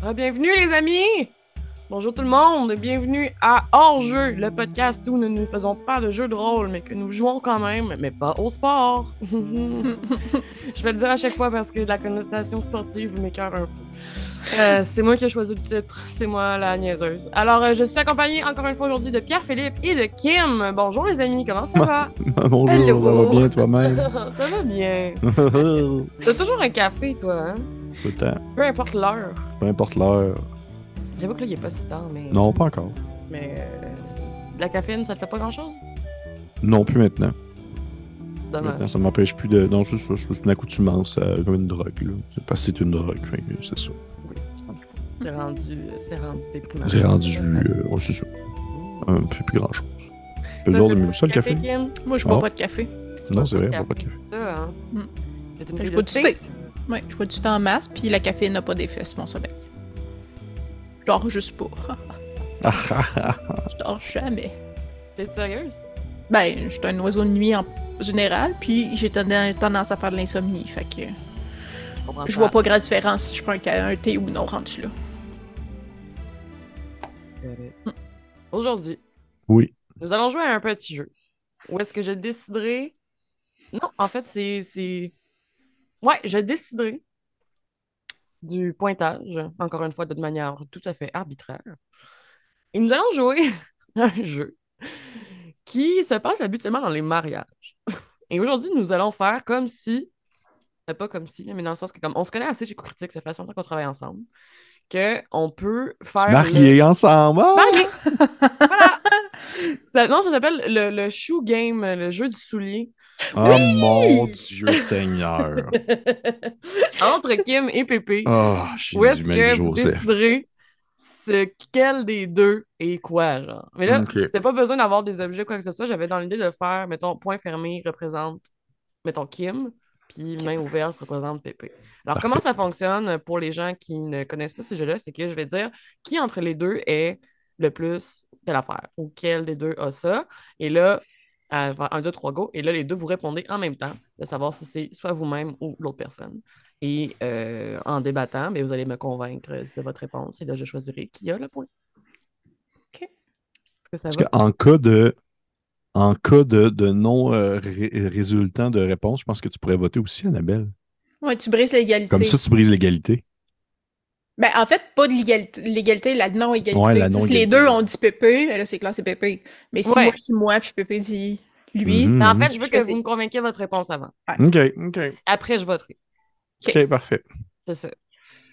Ah, bienvenue les amis! Bonjour tout le monde, bienvenue à Hors-jeu, le podcast où nous ne faisons pas de jeux de rôle, mais que nous jouons quand même, mais pas au sport. Je vais le dire à chaque fois parce que la connotation sportive m'écœure un peu. Euh, c'est moi qui ai choisi le titre, c'est moi la niaiseuse. Alors, euh, je suis accompagnée encore une fois aujourd'hui de Pierre-Philippe et de Kim. Bonjour les amis, comment ça va? Bonjour, Hello. ça va bien toi-même? ça va bien. T'as toujours un café, toi, hein? Tout le temps. Peu importe l'heure. Peu importe l'heure. J'avoue que là, il est pas si tard, mais. Non, pas encore. Mais. euh, la caféine, ça te fait pas grand-chose? Non plus maintenant. Dommage. Maintenant, ça m'empêche plus de. Non, c'est ça. C'est une accoutumance euh, comme une drogue. Là. C'est parce que c'est une drogue. fait que c'est ça. C'est rendu, c'est rendu déprimant. C'est rendu. Euh, ouais, c'est ça. Mmh. Un peu plus grand chose. Toi, Le jour de mieux ça, le café? Kim? Moi, je bois Ah. pas de café. Non, c'est vrai, on boit pas de café, café. C'est ça, hein? Mm. Une Je fille bois de du thé? thé. Ouais, je bois du thé en masse, puis la café n'a pas d'effet sur mon sommeil. Je dors juste pas. je dors jamais. T'es sérieuse? Ben, je suis un oiseau de nuit en général, puis j'ai ten- tendance à faire de l'insomnie, fait que Je vois pas grande différence si je prends un thé ou non rendu là. Aujourd'hui, oui. nous allons jouer à un petit jeu. Où est-ce que je déciderai? Non, en fait, c'est. Ouais, je déciderai du pointage, encore une fois, de manière tout à fait arbitraire. Et nous allons jouer un jeu qui se passe habituellement dans les mariages. Et aujourd'hui, nous allons faire comme si. euh, Pas comme si, mais dans le sens que comme on se connaît assez chez Critique, ça fait longtemps qu'on travaille ensemble, qu'on peut faire. Mariés le- ensemble. ah! Mariés! voilà! Ça- non, ça s'appelle le, le shoe game, le jeu du soulier. Oh mon Dieu Seigneur. Entre Kim et Pépé. Oh, Où est-ce que vous déciderez ce, quel des deux est quoi, genre? Mais là, c'est pas besoin d'avoir des objets, quoi que ce soit. J'avais dans l'idée de faire, mettons, point fermé représente, mettons, Kim, puis main ouverte représente Pépé. Alors, Parfait. comment ça fonctionne pour les gens qui ne connaissent pas ce jeu-là? C'est que je vais dire qui entre les deux est le plus telle affaire? Ou quel des deux a ça? Et là, à faire un, deux, trois, go. Et là, les deux, vous répondez en même temps de savoir si c'est soit vous-même ou l'autre personne. Et euh, en débattant, mais vous allez me convaincre de votre réponse. Et là, je choisirai qui a le point. Ok. Est-ce que ça Parce va? qu'en cas de. En cas de, de non euh, ré- résultant de réponse, je pense que tu pourrais voter aussi, Annabelle. Ouais, tu brises l'égalité. Comme ça, tu brises l'égalité. Ben, en fait, pas de l'égalité, la non-égalité. Ouais, la si les deux ont dit Pépé, ben là, c'est clair, c'est Pépé. Mais si Ouais. moi, je dis moi, puis Pépé dit lui, Mhm. Mais en fait, je veux que vous me convainquiez votre réponse avant. OK, OK. Après, je voterai. Ok. OK, parfait. C'est ça.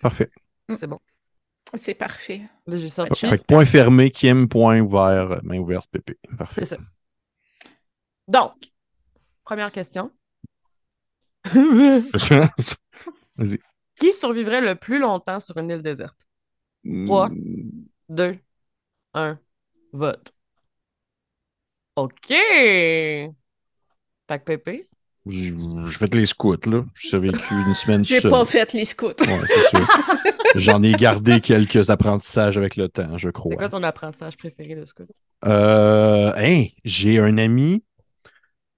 Parfait. C'est bon. c'est parfait. Là, j'ai sorti. Fait que point fermé, Kim, point ouvert, main ouverte, Pépé. Parfait. C'est ça. Donc, première question. Vas-y. Qui survivrait le plus longtemps sur une île déserte? Trois. Mm, 2, 1, vote. OK! Fait que Pépé, J'ai fait les scouts, là. J'ai survécu une semaine J'ai pas fait les scouts. Ouais, c'est sûr. J'en ai gardé quelques apprentissages avec le temps, je c'est crois. quoi ton apprentissage préféré de ce coup? Euh, hein, j'ai un ami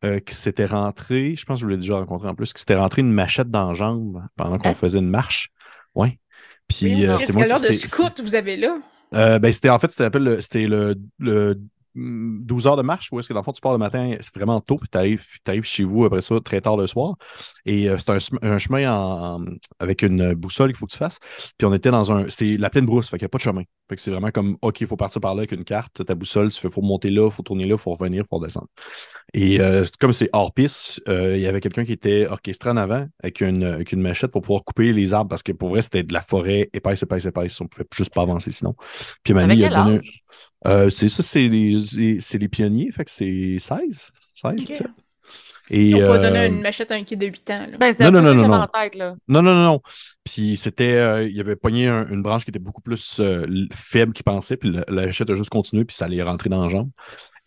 euh, qui s'était rentré, je pense que je l'ai déjà rencontré en plus, qui s'était rentré une machette dans la jambe pendant qu'on Hein? faisait une marche. Ouais. Puis euh, c'est moi que l'heure qui de scout vous avez là? Euh, ben, c'était en fait, c'était le, c'était le, le 12 heures de marche, où est-ce que dans le fond, tu pars le matin, c'est vraiment tôt, puis tu arrives, chez vous après ça très tard le soir. Et euh, c'est un, chemin en, en- avec une boussole qu'il faut que tu fasses. Puis on était dans un. C'est la pleine brousse, fait qu'il n'y a pas de chemin. Fait que c'est vraiment comme OK, il faut partir par là avec une carte, ta boussole, tu fais faut monter là, faut tourner là, faut revenir, faut redescendre. Et euh, comme c'est hors piste, euh, il y avait quelqu'un qui était orchestré en avant avec une, avec une machette pour pouvoir couper les arbres parce que pour vrai, c'était de la forêt épaisse, épaisse, épaisse. On pouvait juste pas avancer sinon. Puis Manu, il a donné. Euh, c'est ça, c'est les, les pionniers, fait que c'est 16, 16, Ok. 17. Et, Ils ont pas euh, donné une machette à un kid de 8 ans. Là. Ben, c'est Non, un non, peu non, non, non. tête, là. Non, non, non, non. Puis c'était, euh, il avait pogné un- une branche qui était beaucoup plus euh, faible qu'il pensait, puis la, la hachette a juste continué, puis ça allait rentrer dans la jambe.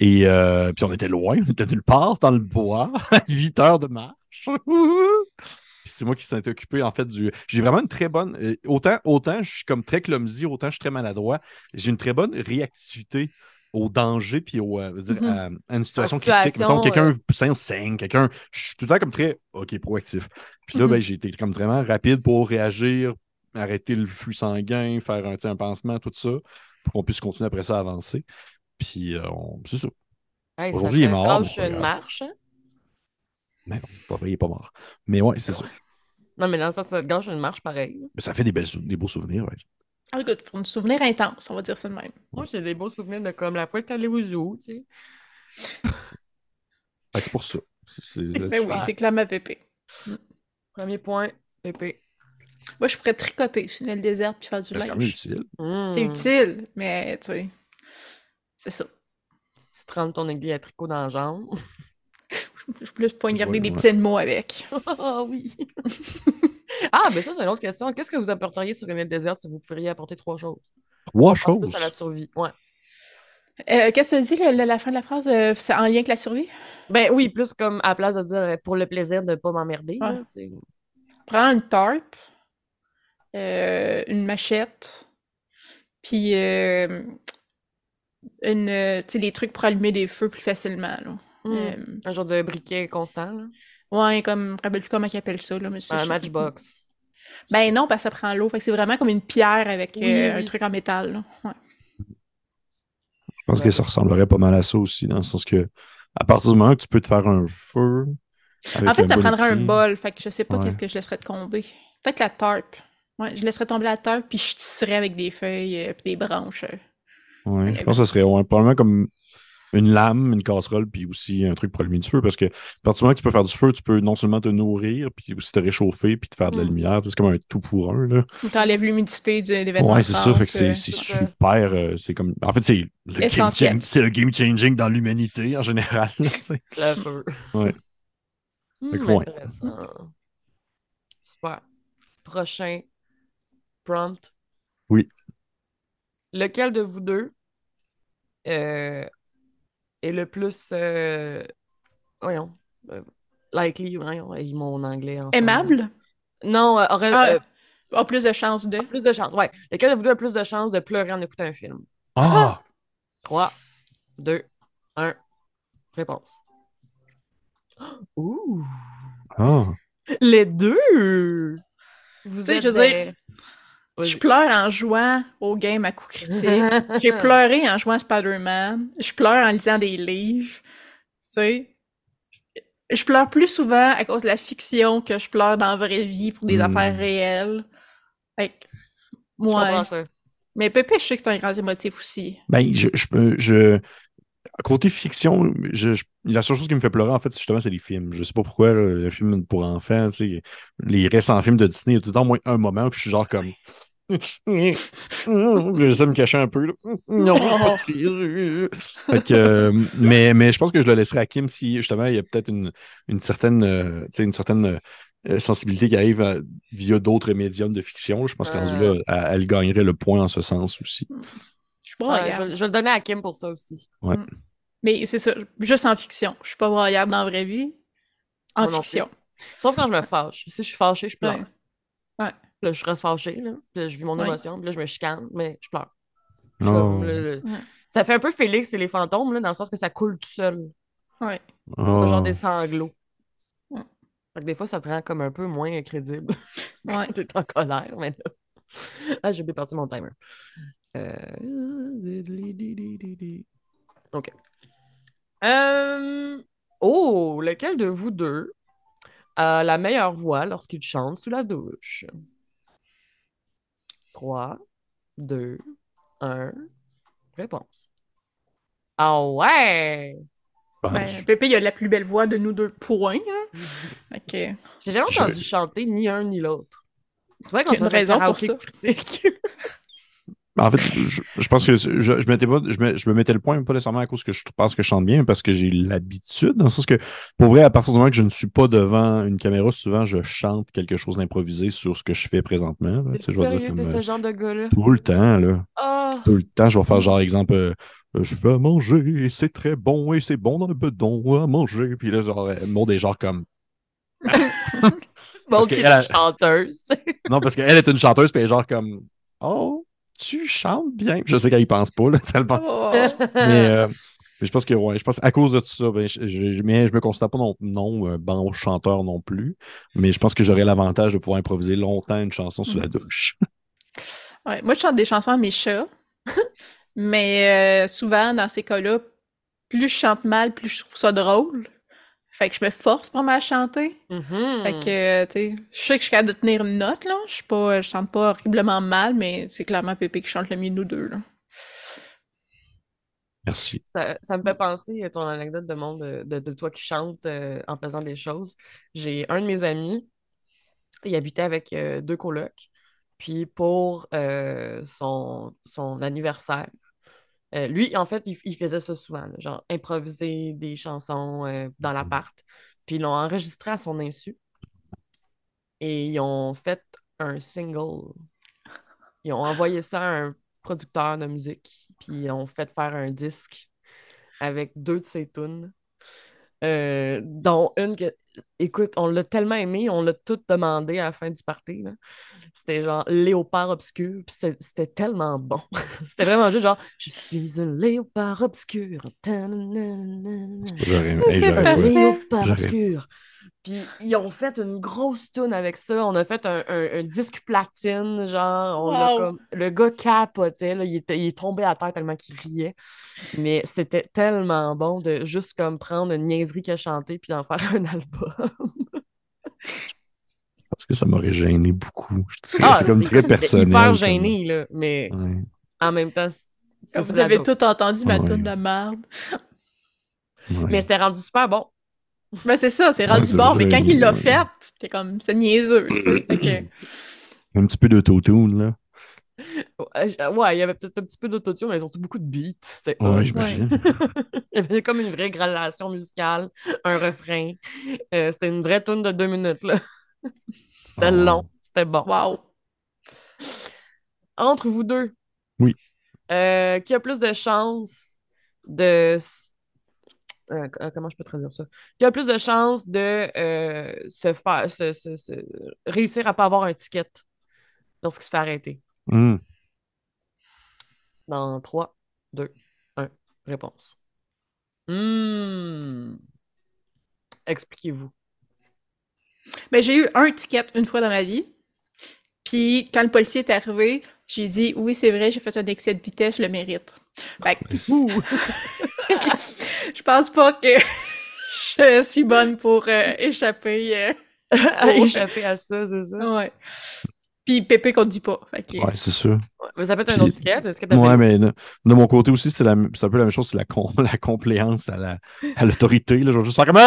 Et euh, puis on était loin, on était nulle part dans le bois, à 8 heures de marche. Puis c'est moi qui s'en occupé, en fait, du. J'ai vraiment une très bonne. euh, autant, autant je suis comme très clumsy, autant je suis très maladroit. J'ai une très bonne réactivité au danger, puis au, euh, dire, Mhm. à, à une situation, En critique. Mettons, quelqu'un euh, s'enseigne, quelqu'un. Je suis tout le temps comme très, OK, proactif. Puis là, ben, j'ai été comme vraiment rapide pour réagir arrêter le flux sanguin, faire un, un pansement, tout ça, pour qu'on puisse continuer après ça à avancer. Puis, euh, on- c'est ça. Hey, Aujourd'hui, il est mort, une marche. hein? Mais non, c'est pas vrai, il est pas mort. Mais ouais, c'est ça. Non, mais dans le sens, ça te gâche une marche pareil. Mais ça fait des, belles, sou- des beaux souvenirs, ouais. Ah, pour un souvenir intense, on va dire ça de même. Moi, j'ai des beaux souvenirs de comme la fois que t'es allé au zoo, tu sais. Que c'est pour ça. C'est- c'est- Ben oui, c'est clairement pépé. Premier point, épée. Moi, je pourrais tricoter sur une île déserte puis faire du C'est quand même linge. utile. C'est Mmh. utile, mais tu sais, c'est ça. Tu te rentres ton aiguille à tricot dans la jambe. Je peux plus poignarder des petits mots avec. Ah oui. ah, mais ça, c'est une autre question. Qu'est-ce que vous apporteriez sur une île déserte si vous pourriez apporter trois choses? Trois pense choses. plus à la survie. Ouais. Euh, Qu'est-ce que tu dis, le- le- la fin de la phrase? euh, c'est en lien avec la survie? Ben oui, plus comme à la place de dire euh, pour le plaisir de pas m'emmerder. Ouais. là, tu sais. Prends une tarp, euh, une machette, puis euh, une, tu sais, des trucs pour allumer des feux plus facilement. Là. Hmm. Euh, Un genre de briquet constant. Là. ouais, comme, je me rappelle plus comment ils appellent ça. Là, mais c'est- Un matchbox. Ben non, parce que ça prend l'eau. Fait que c'est vraiment comme une pierre avec Oui, euh, un truc en métal. Là. Ouais. Je pense que ça ressemblerait pas mal à ça aussi, dans le sens que à partir du moment que tu peux te faire un feu. En fait, ça bon prendrait un bol. Fait que je sais pas Ouais. qu'est-ce que je laisserais tomber. Peut-être la tarp. Ouais, je laisserais tomber la tarp, puis je tisserais avec des feuilles et des branches. euh. Ouais, je pense que ça serait ouais, probablement comme une lame, une casserole, puis aussi un truc pour allumer du feu. Parce que à partir du moment que tu peux faire du feu, tu peux non seulement te nourrir, puis aussi te réchauffer, puis te faire de la Mm. lumière. C'est comme un tout pour un. Là. Ou t'enlèves l'humidité de l'événement. Ouais, c'est ça. Fait que c'est euh, ça. super. euh, c'est comme. En fait, c'est le game Essentiel. c'est le game changing dans l'humanité en général. feu. Ouais. Hmm, Fait que ouais. intéressant. Super. Prochain prompt. Oui. Lequel de vous deux euh, est le plus. euh, voyons. euh, likely, voyons, hey, mon anglais. en moment. Aimable? Non, euh, aurait Ah, euh, a plus de chances de. plus de chance. Ouais. Lequel de vous deux a plus de chance de pleurer en écoutant un film? Ah! 3, 2, 1. Réponse. Ouh! Ah! Les deux! Vous êtes je veux des- dire, Vas-y. Je pleure en jouant au game à coup critique. J'ai pleuré en jouant à Spider-Man. Je pleure en lisant des livres. Tu sais? Je pleure plus souvent à cause de la fiction que je pleure dans la vraie vie pour des Hmm. affaires réelles. Fait que, Je comprends ouais. ça. Mais Pépé, je sais que t'es un grand émotif aussi. Ben, je, je, peux- je, côté fiction, je, je- la seule chose qui me fait pleurer, en fait, c'est justement, c'est les films. Je sais pas pourquoi, là, le film pour enfants, tu sais, les récents films de Disney, il y a tout le temps au moins un moment où je suis genre comme. J'essaie de me cacher un peu. Là. Non. Fait que, euh, mais, mais je pense que je le laisserai à Kim si justement il y a peut-être une, une certaine, euh, tu sais, une certaine euh, sensibilité qui arrive via d'autres médiums de fiction. Je pense qu'en Ah. là, elle, elle gagnerait le point en ce sens aussi. Je suis pas Ouais, je, braillarde. vais, je vais le donner à Kim pour ça aussi. Mais c'est ça, juste en fiction. Je suis pas braillarde dans la vraie vie. En Moi fiction. Sauf quand je me fâche. Si je suis fâchée, je pleure. Ouais. Là, je reste fâchée, là. Puis là, je vis mon émotion. Puis là, je me chicane, mais je pleure. Je Oh. comme, le- le- Ouais. Ça fait un peu Félix et les fantômes, là, dans le sens que ça coule tout seul. Ouais. Oh. Genre des sanglots. Ouais. Fait que des fois, ça te rend comme un peu moins crédible Ouais. t'es en colère, mais là... Ah, j'ai bien parti mon timer. Euh, OK. Euh, Oh, lequel de vous deux a la meilleure voix lorsqu'il chante sous la douche? 3, 2, 1. Réponse. Ah ouais! Ben, Ben, Pépé, il a la plus belle voix de nous deux, point. Hein? Que- J'ai jamais Je- entendu chanter ni un ni l'autre. C'est vrai qu'on Il y a une raison pour ça. En fait, je, je pense que je, je, mettais pas, je, me, je me mettais le point, mais pas nécessairement à cause que je pense que je chante bien, mais parce que j'ai l'habitude. Dans le sens que, pour vrai, à partir du moment que je ne suis pas devant une caméra, souvent je chante quelque chose d'improvisé sur ce que je fais présentement. là. Tu sais, sérieux, comme, t'es euh, ce genre de gars-là? tout le temps, là. Ah! Tout le temps, je vais faire genre exemple, euh, Euh, je vais manger, et c'est très bon, et c'est bon dans le bedon à manger. Puis là, genre, le monde est genre comme. Bon, qui elle a- chanteuse. Non, parce qu'elle est une chanteuse, puis elle est genre comme. Oh, tu chantes bien? Je sais qu'elle y pense pas, là, ça le pense. Oh. Mais, euh, Mais je pense que, ouais, je pense à cause de tout ça, ben, je, je, mais je me considère pas non, non un bon chanteur non plus. Mais je pense que j'aurais l'avantage de pouvoir improviser longtemps une chanson sous la Mm. douche. Ouais, moi, je chante des chansons à mes chats. mais euh, souvent, dans ces cas-là, plus je chante mal, plus je trouve ça drôle. Fait que je me force pas mal à chanter. Mhm. Fait que, euh, tu sais, je sais que je suis capable de tenir une note, là. Je suis pas, je chante pas horriblement mal, mais c'est clairement Pépé qui chante le mieux de nous deux, là. Merci. Ça, ça me fait penser à ton anecdote de monde de, de- de toi qui chante euh, en faisant des choses. J'ai un de mes amis, il habitait avec euh, deux colocs. Puis pour euh, son, son anniversaire, euh, lui, en fait, il, il faisait ça souvent, là, genre improviser des chansons euh, dans l'appart. Puis ils l'ont enregistré à son insu. Et ils ont fait un single. Ils ont envoyé ça à un producteur de musique. Puis ils ont fait faire un disque avec deux de ses tunes. Euh, dont une que, écoute, on l'a tellement aimé, on l'a tout demandé à la fin du party. là. C'était genre Léopard obscur, puis c'était c'était tellement bon. C'était vraiment juste genre Je suis un léopard obscur. C'est parfait. léopard J'aurais- obscur. Puis ils ont fait une grosse tune avec ça. On a fait un, un- un disque platine, genre. On Wow. comme... Le gars capotait, là, il, était... il est tombé à terre tellement qu'il riait. Mais c'était tellement bon de juste comme prendre une niaiserie qu'il a chantée puis d'en faire un album. Parce que ça m'aurait gêné beaucoup. C'est Ah, c'est comme très personnel. Hyper comme- gêné, là. Mais Ouais. en même temps, c- ça Vous avez tout entendu ma Ouais. toune de merde. Ouais. Mais c'était rendu super bon. Ben, c'est ça, c'est rendu ça, mais quand il l'a fait, c'était comme, c'est niaiseux, que- Un petit peu d'autotune, là. Ouais, Ouais, il y avait peut-être un petit peu d'autotune, mais surtout beaucoup de beats. C'était Ouais, j'imagine. Il y avait comme une vraie gradation musicale, un refrain. Euh, c'était une vraie tune de deux minutes, là. C'était Ah long, c'était bon. Wow. Entre vous deux, Oui. euh, qui a plus de chances de... euh, c- comment je peux traduire ça? Qui a plus de chances de euh, se faire... se- se- se- réussir à pas avoir un ticket lorsqu'il se fait arrêter? Hum. Dans 3, 2, 1, réponse. Hmm. Expliquez-vous. Ben, j'ai eu un ticket une fois dans ma vie. Puis, quand le policier est arrivé, j'ai dit oui, c'est vrai, j'ai fait un excès de vitesse, je le mérite. Fait que, je pense pas que je suis bonne pour euh, échapper. euh, à échapper à ça, c'est ça? Ouais. Puis, Pépé conduit pas. Fait que, Ouais, c'est sûr. Ouais, Mais ça peut être un autre ticket. Ouais, mais de, de mon côté aussi, c'est la- c'est un peu la même chose, c'est la, com- la compléance à la- à l'autorité. là. Je vais juste faire comme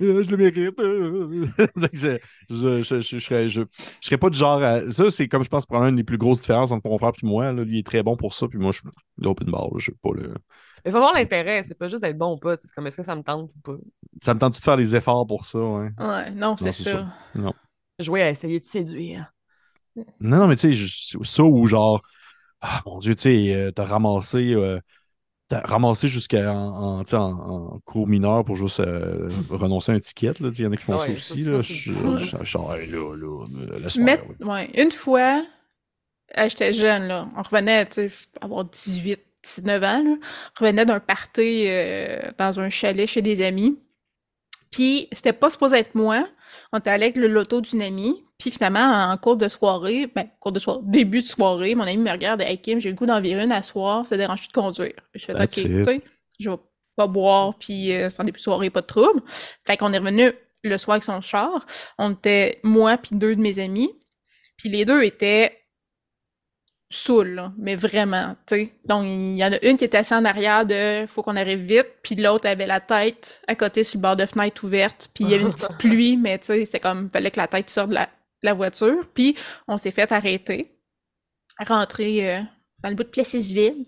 Euh, je le mérite. euh. Donc, je, je, je, je, je serais, je, je serais pas du genre à- Ça, c'est comme je pense probablement une des plus grosses différences entre mon frère et moi. là. Lui il est très bon pour ça, puis moi, je suis l'open bar. Je sais pas le. Il faut avoir l'intérêt, c'est pas juste d'être bon ou pas. C'est comme est-ce que ça me tente ou pas? Ça me tente de faire des efforts pour ça, ouais? Ouais, non, c'est c'est ça. ça. Jouer à essayer de séduire. Non, non, mais tu sais, je- ça ou genre, ah mon Dieu, tu sais, euh, t'as ramassé, euh, t'as ramassé jusqu'à en, en, cours mineur pour juste euh, renoncer à un ticket, là. Il y en a qui font Ouais, ça aussi, une fois, euh, j'étais jeune, là. On revenait, sais, avoir 18, 19 ans, là. On revenait d'un party euh, dans un chalet chez des amis. Puis, c'était pas supposé être moi. On était allé avec le loto d'une amie. Puis, finalement, en cours de soirée, ben, cours de soirée, début de soirée, mon ami me regarde, Hey Kim, j'ai le goût d'en virer une à soir, ça dérange-tu de conduire? Je fais, OK, tu sais, je vais pas boire, puis euh, en début de soirée, pas de trouble. Fait qu'on est revenu le soir avec son char. On était moi puis deux de mes amis. Puis les deux étaient saouls, là, mais vraiment, tu sais. Donc, il y en a une qui était assise en arrière de « faut qu'on arrive vite », puis l'autre avait la tête à côté sur le bord de fenêtre ouverte, puis il y avait une petite pluie, mais tu sais, c'est comme, fallait que la tête sorte de la, la voiture. Puis on s'est fait arrêter, rentrer euh, dans le bout de Plessisville.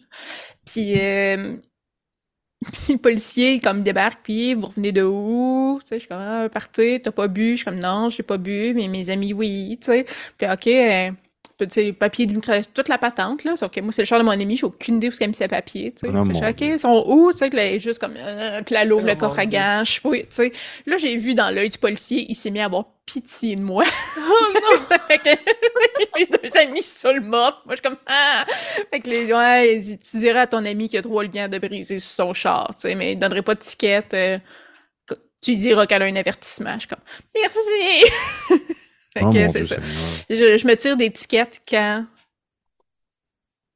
Puis euh, puis le policier, comme, il débarque, puis vous revenez de où? Tu sais, je suis comme, ah, party, t'as pas bu? Je suis comme, non, j'ai pas bu, mais mes amis, oui, tu sais. Puis, OK, euh, papier d'immigration, toute la patente, là. Sauf que moi, c'est le char de mon ami, j'ai aucune idée où est-ce qu'elle a mis ses papiers, tu sais. Oh je fais, OK, ils sont où? Tu sais, que là, elle est juste comme, euh, puis là, elle ouvre Oh le coffre à gants, je fouille, tu sais. Là, j'ai vu dans l'œil du policier, il s'est mis à avoir pitié de moi. Oh non! Fait que mes deux amis le mot. Moi, je suis comme, ah! Fait que les, ouais, tu dirais à ton ami qu'il a trois liens de briser sur son char, tu sais, mais il donnerait pas de ticket. euh, tu lui diras qu'elle a un avertissement. Je suis comme, merci! Fait Oh, que c'est ça. Je, je me tire des tickets quand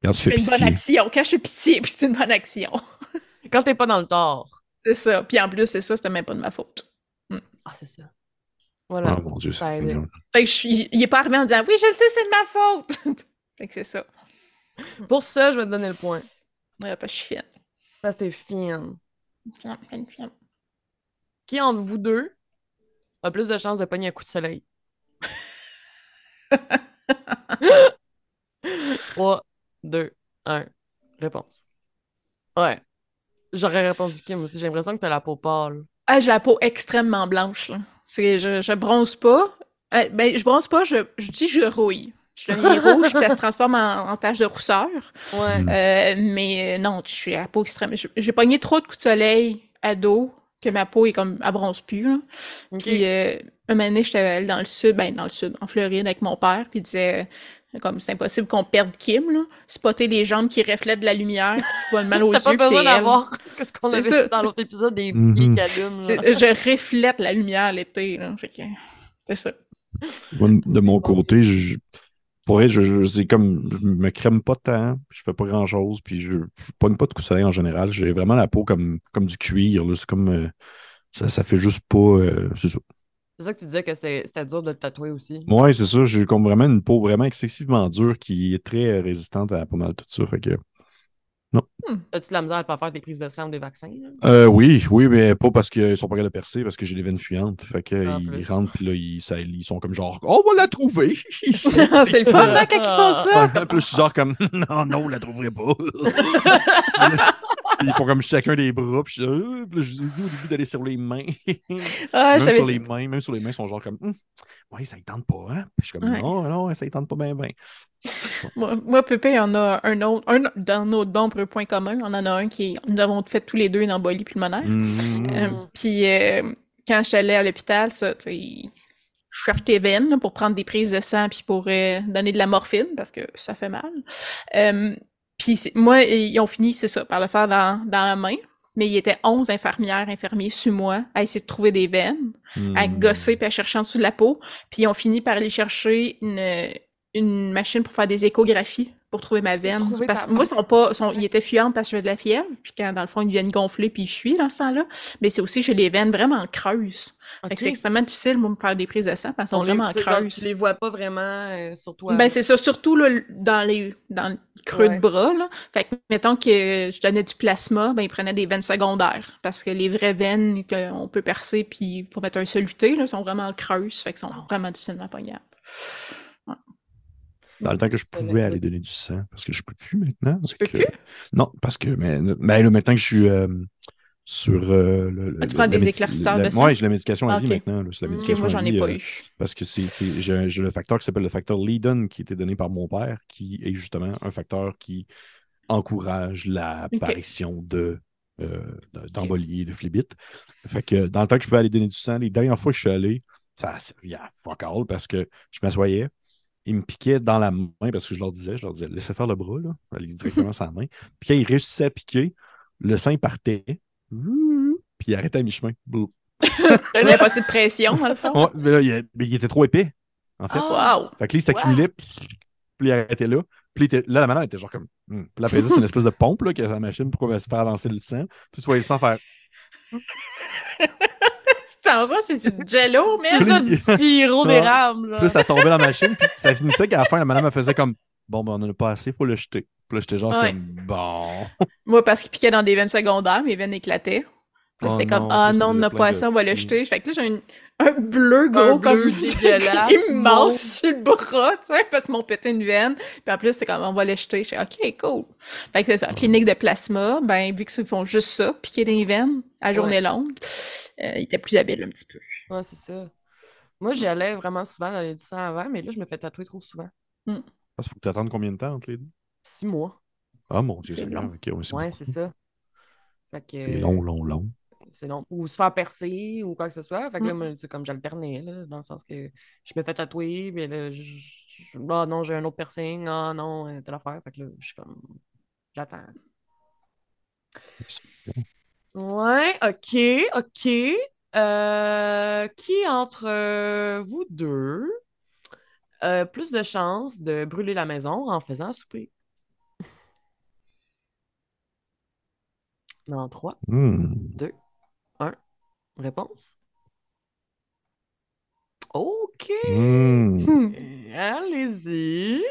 Quand tu fais une bonne action. Quand je fais pitié, puis c'est une bonne action. Quand t'es pas dans le tort. C'est ça. Puis en plus, c'est ça, c'était même pas de ma faute. Ah, c'est ça. Voilà. Oh mon Dieu Ça. Fait que je suis, il est pas arrivé en disant, oui, je le sais, c'est de ma faute! fait que c'est ça. Pour ça, je vais te donner le point. Ouais, parce que je suis fine. Parce que t'es fine. Fine, fine, fine. Qui entre vous deux a plus de chances de pogner un coup de soleil? 3, 2, 1. Réponse. Ouais. J'aurais répondu Kim aussi. J'ai l'impression que t'as la peau pâle. Ah, j'ai la peau extrêmement blanche, là. Je, je bronze pas. Euh, ben, je bronze pas, je, je dis je rouille. Je deviens rouge, puis ça se transforme en, en tache de rousseur. Ouais. Euh, mais euh, non, je suis à la peau extrême. J'ai pogné trop de coups de soleil à dos que ma peau est comme, elle bronze plus, là. Puis, euh, un moment donné, j'étais allée dans le sud, ben, dans le sud, en Floride, avec mon père, puis il disait, euh, comme, c'est impossible qu'on perde Kim, là. Spotter les jambes qui reflètent de la lumière, qui voient mal aux yeux, pas besoin d'avoir ce qu'on C'est avait ça, dit dans tu- l'autre épisode des. C'est- Je reflète la lumière l'été, là. Fait que, c'est ça. Moi, de mon côté, je, pour je, je- c'est comme, je me crème pas tant, je fais pas grand chose, puis je, je pogne pas de coup de soleil en général. J'ai vraiment la peau comme, comme du cuir, là. C'est comme, euh, ça, ça fait juste pas, euh, c'est ça. C'est ça que tu disais que c'était dur de te tatouer aussi. Ouais, c'est ça. J'ai comme vraiment une peau vraiment excessivement dure qui est très euh, résistante à pas mal tout ça. Fait que, As-tu de la misère à pas faire des prises de sang ou des vaccins? euh, oui, oui, mais pas parce qu'ils sont pas capables de percer, parce que j'ai des veines fuyantes. Fait que, En ils, plus. ils rentrent, puis là, ils, ça- ils sont comme genre, on va la trouver! c'est le fun, hein, quand ils font ça. Genre comme, non, non, on la trouverait pas. Ils font comme chacun des bras, puis je, euh, puis je vous ai dit au début d'aller sur les mains. Ah, même sur les mains, même sur les mains, ils sont genre comme, Hum, ouais, ça ne tente pas, hein? Puis je suis comme, Ouais. non, non, ça ne tente pas bien, bien. Moi, moi, Pépé, en a un autre. Un, dans nos nombreux points communs, on en a un qui est. Nous avons fait tous les deux une embolie pulmonaire. Mhm. Euh. Puis euh, quand je suis allée à l'hôpital, ça, je cherche tes veines là, pour prendre des prises de sang puis pour euh, donner de la morphine parce que ça fait mal. Euh, puis moi, ils ont fini, c'est ça, par le faire dans, dans la main. Mais il y était 11 infirmières, infirmiers sur moi à essayer de trouver des veines, à Mhm. gosser puis à chercher en dessous de la peau. Puis ils ont fini par aller chercher une, une machine pour faire des échographies pour trouver ma veine. Trouver Parce que moi, ils sont pas, sont, ils étaient fuyants parce que j'avais de la fièvre. Puis quand, dans le fond, ils viennent gonfler puis ils fuient dans ce temps-là. Mais c'est aussi, j'ai les veines vraiment creuses. Que c'est extrêmement difficile, moi, de me faire des prises de sang parce qu'elles On sont vraiment genre, creuses. Tu les vois pas vraiment euh, sur toi. Ben, c'est ça, surtout là, dans les dans le creux Ouais. de bras. Là. Fait que, mettons que je donnais du plasma, ben, ils prenaient des veines secondaires. Parce que les vraies veines qu'on peut percer puis pour mettre un soluté, là, sont vraiment creuses. Fait qu'elles sont vraiment difficilement pognables. Dans le temps que je pouvais aller donner du sang, parce que je peux plus maintenant. Tu peux que- plus? Non, parce que mais, mais là, maintenant que je suis euh, sur euh, le, Ah, tu le- prends des éclaircisseurs la- de sang? Ouais, j'ai la médication à Ah, vie maintenant. C'est la médication moi, j'en à ai vie, pas euh, eu. Parce que c'est, j'ai, le facteur qui s'appelle le facteur Leiden qui était donné par mon père, qui est justement un facteur qui encourage l'apparition de euh, d'embolie et de phlébite. Fait que dans le temps que je pouvais aller donner du sang, les dernières fois que je suis allé, ça a servi à fuck all parce que je m'assoyais, ils me piquaient dans la main parce que je leur disais, je leur disais, laissez faire le bras, là, aller directement sur la main. Puis quand ils réussissaient à piquer, le sein partait, puis il arrêtait à mi-chemin. Il n'y a pas assez de pression, dans le fond. Ouais, mais là, il, mais il était trop épais, en fait. Ah! Wow! Fait que là, il s'accumulait, puis il arrêtait là. Puis là, la madame était genre comme. Hmm. Puis ça, c'est une espèce de pompe là, qui a sa machine pour qu'on va se faire avancer le sang. Puis tu voyais le sang faire. C'est en ça, c'est du jello, mais C'est ça, du sirop d'érable. là, ça tombait dans la machine, puis ça finissait qu'à la fin, la madame elle faisait comme. Bon, ben, on en a pas assez, faut le jeter. Puis là, j'étais genre Ouais. comme. Bon. Moi, parce qu'il piquait dans des veines secondaires, mes veines éclataient. Là, Oh c'était comme, ah non, on n'a pas assez, on va le jeter. Fait que là, j'ai un, un bleu gros Un bleu comme dégueulasse, immense mauve. sur le bras, tu sais, parce qu'ils m'ont pété une veine. Puis en plus, c'était comme, on va le jeter. J'ai OK, cool. Fait que c'est ça. Clinique de plasma, ben, vu qu'ils font juste ça, piquer des veines à journée longue, euh, ils étaient plus habiles un petit peu. Ouais, c'est ça. Moi, j'y allais vraiment souvent dans les du sang avant, mais là, je me fais tatouer trop souvent. Parce qu'il faut que tu attendes combien de temps entre les deux? Six mois. Ah mon Dieu, C'est long. Ok, ouais, Ouais, c'est ça. Fait que, C'est long, long, long. C'est long. Ou se faire percer ou quoi que ce soit. Fait que Mm. moi, c'est comme j'alternais, là, dans le sens que je me fais tatouer, mais là, je, je- ah non, j'ai un autre piercing, ah non, euh, telle affaire. Fait que là, je suis comme, j'attends. Ouais, ok, ok. Euh, qui entre euh, vous deux a plus de chances de brûler la maison en faisant souper? Dans 3, Hmm. 2, 1. Réponse? OK. Hmm. Allez-y.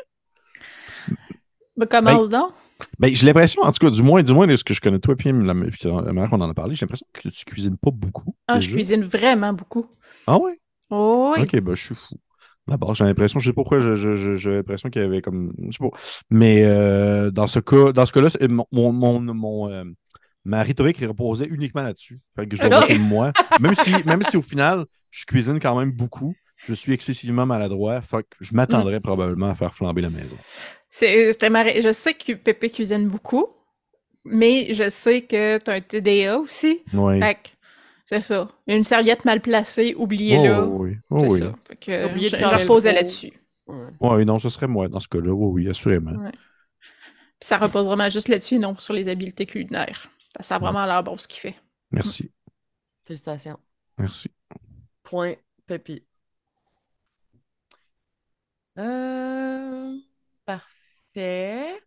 Ben, commence donc? Ben, j'ai l'impression, en tout cas, du moins, du moins de ce que je connais toi, puis la, puis la manière qu'on en a parlé, j'ai l'impression que tu cuisines pas beaucoup. Ah, je cuisine vraiment beaucoup. Ah ouais? Oh, oui. Ok, ben je suis fou. D'abord, j'ai l'impression, je sais pas pourquoi, j'ai l'impression qu'il y avait comme. Je sais pas. Mais euh, dans ce cas, dans ce cas-là, c'est- mon, mon, mon, mon, euh, ma rhétorique reposait uniquement là-dessus. Fait que je que moi, même si, même si au final, je cuisine quand même beaucoup, je suis excessivement maladroit, fait que je m'attendrais probablement à faire flamber la maison. C'est- C'était Je sais que Pépé cuisine beaucoup, mais je sais que tu as un TDA aussi. Oui. Fait que c'est ça. Une serviette mal placée, oubliez-le. Oh, oui. Oh, c'est oui. ça. Fait que Oubliez de je, reposais là-dessus. Ouais. Oui, non, ce serait moi dans ce cas-là. Oui, oui, assurément. Ouais. Puis ça repose vraiment juste là-dessus, non sur les habiletés culinaires. Ça a vraiment l'air bon ce qu'il fait. Merci. Félicitations. Merci. Point Pépi. Euh, parfait.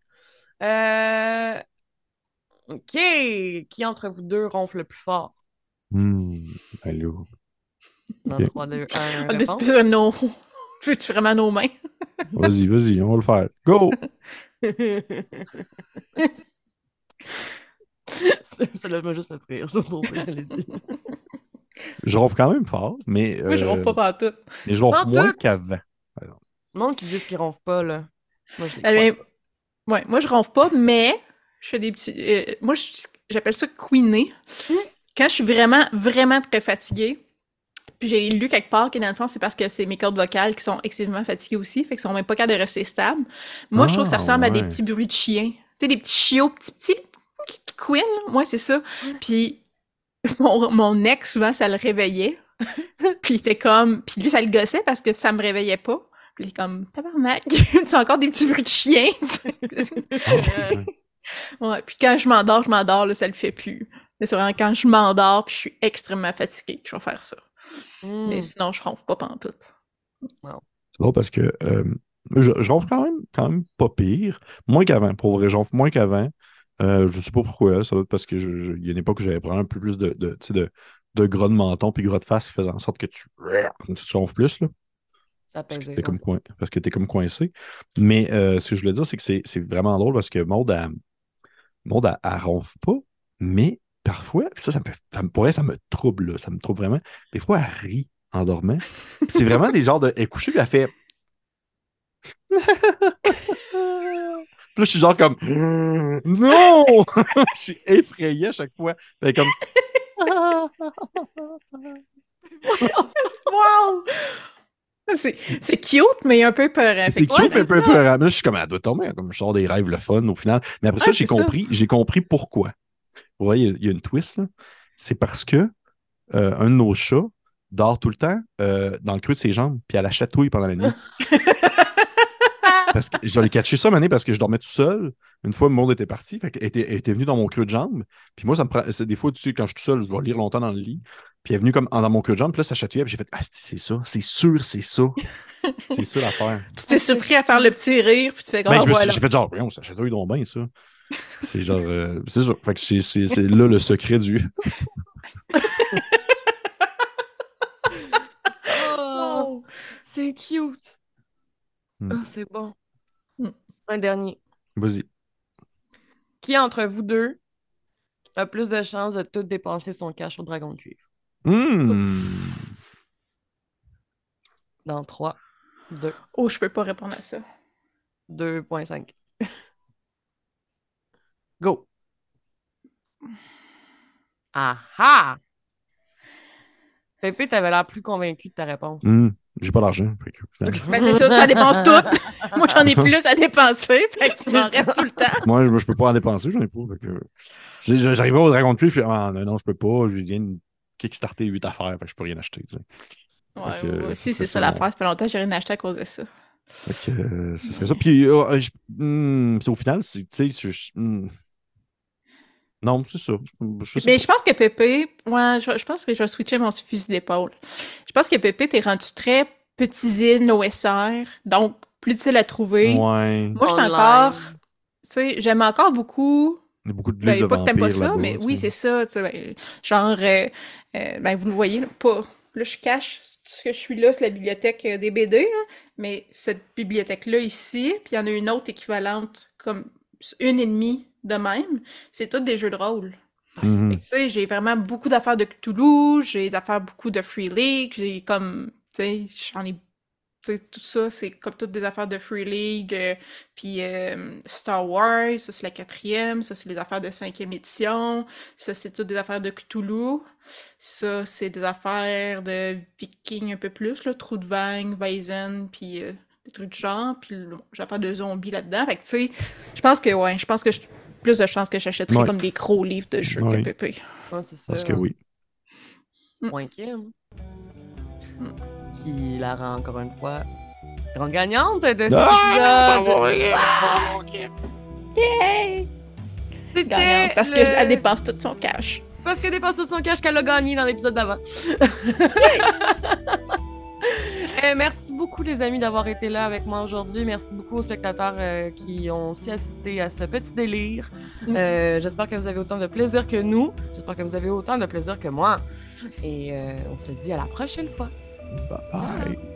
Euh, OK. Qui entre vous deux ronfle le plus fort? Hmm. Allô? Dans Ok. 3, 2, 1, Ah, réponse. c'est plus nos... Veux-tu vraiment nos mains? Vas-y, vas-y, on va le faire. Go! Ça l'a m'a juste fait rire, ça, pour ça que je l'ai dit. Je ronfle quand même fort, mais. Moi, je euh, ronfle pas partout. Mais je ronfle Pas moins tout? qu'avant. Le monde qui dit qu'ils ronflent pas, là. Moi, je Eh bien, ouais, moi, je ronfle pas, mais je fais des petits... euh, moi, je- j'appelle ça queener. Quand je suis vraiment, vraiment très fatiguée, puis j'ai lu quelque part que dans le fond, c'est parce que c'est mes cordes vocales qui sont excessivement fatiguées aussi, fait qu'ils sont même pas capables de rester stables. Moi, je trouve que ça Ah, ressemble à des petits bruits de chiens. Tu sais, des petits chiots, petits, petits, là. Moi, c'est ça. Puis mon, mon ex, souvent, ça le réveillait. puis il était comme... Puis lui, ça le gossait parce que ça me réveillait pas. Puis il est comme, tabarnak, tu as encore des petits bruits de chiens. tu sais. Ah, ouais. puis quand je m'endors, je m'endors, là, ça le fait plus. Mais c'est vraiment quand je m'endors, puis je suis extrêmement fatiguée que je vais faire ça. Hmm. Mais sinon, je ronfle pas pendant tout. C'est drôle parce que euh, je, je ronfle quand même, quand même pas pire. Moins qu'avant, pour vrai, je ronfle moins qu'avant. Euh, je sais pas pourquoi. Ça doit être parce que je- je- il y a une époque où j'avais probablement un peu plus de, de, de, de gras de menton puis gras de face qui faisait en sorte que tu, tu ronfles plus. Là. Ça Parce que t'es comme, coin- parce que t'es comme coincé. Mais euh, ce que je voulais dire, c'est que c'est vraiment drôle parce que Maud, elle, Maud, elle, elle ronfle pas, mais parfois, ça, ça me, ça me, pour elle, ça me trouble, là. ça me trouble vraiment. Des fois, elle rit en dormant. C'est vraiment des genres de. Elle est couchée, puis elle fait. Puis là, je suis genre comme. Non! je suis effrayé à chaque fois. Puis elle est comme. Wow! C'est c'est cute, mais un peu peurant. C'est Fait cute, ouais, mais un peu peurant. Là, je suis comme, elle doit tomber. Comme je sors des rêves le fun au final. Mais après ça, j'ai compris, j'ai compris pourquoi. Vous voyez, il y a- il y, a une twist, là. C'est parce que euh, un de nos chats dort tout le temps euh, dans le creux de ses jambes, puis à la chatouille pendant la nuit. Parce que je l'ai catché ça, année parce que je dormais tout seul. Une fois, le monde était parti. Fait qu'elle était, elle était venue dans mon creux de jambe. Puis moi, ça me prend. c'est Des fois, tu sais, quand je suis tout seul, je vais lire longtemps dans le lit. Puis elle est venue comme dans mon creux de jambe. Puis là, ça chatouillait. Puis j'ai fait Ah, c'est ça. C'est sûr, c'est ça. c'est ça l'affaire. Tu t'es surpris à faire le petit rire, puis tu fais comme, Ben, voilà. j'ai fait genre, ça chatouille donc bien, ça. C'est genre, euh, c'est ça. Fait que c'est, c'est, c'est là le secret du. Oh, c'est cute. Hmm. Ah, c'est bon. Un dernier. Vas-y. Qui entre vous deux a plus de chances de tout dépenser son cash au dragon de cuivre? Hmm. Dans 3, 2, Oh, je peux pas répondre à ça. 2.5. Go! Ah ah! Pépé, t'avais l'air plus convaincu de ta réponse. Hmm. J'ai pas d'argent. Ben, c'est ça, ça dépense tout. Moi, j'en ai plus à dépenser, fait qu'il m'en reste tout le temps. moi, je peux pas en dépenser, j'en ai pas. Que, j'arrive au Dragon de Cuivre, je ah non, non, je peux pas. Je viens de kickstarter 8 affaires, fait que je peux rien acheter. tu sais. Ouais, Fait que, moi ça aussi, c'est ça, ça l'affaire. Ça fait longtemps que j'ai rien acheté à cause de ça. Fait que, euh, ce serait ça. Puis, euh, je- hmm, au final, c'est, tu sais, je-. Non, c'est ça. Je, je sais Mais pas. je pense que Pépé, ouais, je, je pense que je vais switcher mon fusil d'épaule. Je pense que Pépé, t'es rendu très petitine OSR, donc plus difficile à trouver. Ouais. Moi, je suis encore, tu sais, j'aime encore beaucoup Il y a beaucoup de Ben, livres de pas que t'aimes pas ça, mais oui, c'est ça. ben, genre, euh, euh, ben, vous le voyez, là, pas. Là, je cache ce que je suis là, c'est la bibliothèque euh, des BD, là, mais cette bibliothèque-là ici, puis il y en a une autre équivalente, comme une et demie de même, c'est toutes des jeux de rôle. Mhm. J'ai vraiment beaucoup d'affaires de Cthulhu, j'ai d'affaires beaucoup de Free League, j'ai comme, tu sais, j'en ai, tu sais, tout ça, c'est comme toutes des affaires de Free League, euh, puis euh, Star Wars, ça c'est la quatrième, ça c'est les affaires de cinquième édition, ça c'est toutes des affaires de Cthulhu, ça c'est des affaires de Viking un peu plus, là, Trou de Vang, Weizen, puis euh, des trucs du genre, puis j'ai affaire de zombies là-dedans, fait que tu sais, je pense que, ouais, je pense que je- plus de chances que j'achèterais Ouais. comme des gros livres de jeux Ouais. que Pépé. Ouais, c'est ça. Parce que oui. Moins Kim. Qui la rend encore une fois grande gagnante de cet Ah, épisode. Yay! C'était Gagnante parce le- qu'elle dépense tout son cash. Parce qu'elle dépasse tout son cash qu'elle a gagné dans l'épisode d'avant. Euh, merci beaucoup les amis d'avoir été là avec moi aujourd'hui. Merci beaucoup aux spectateurs euh, qui ont aussi assisté à ce petit délire. Mm. Euh, J'espère que vous avez autant de plaisir que nous. J'espère que vous avez autant de plaisir que moi. Et euh, on se dit à la prochaine fois. Bye bye.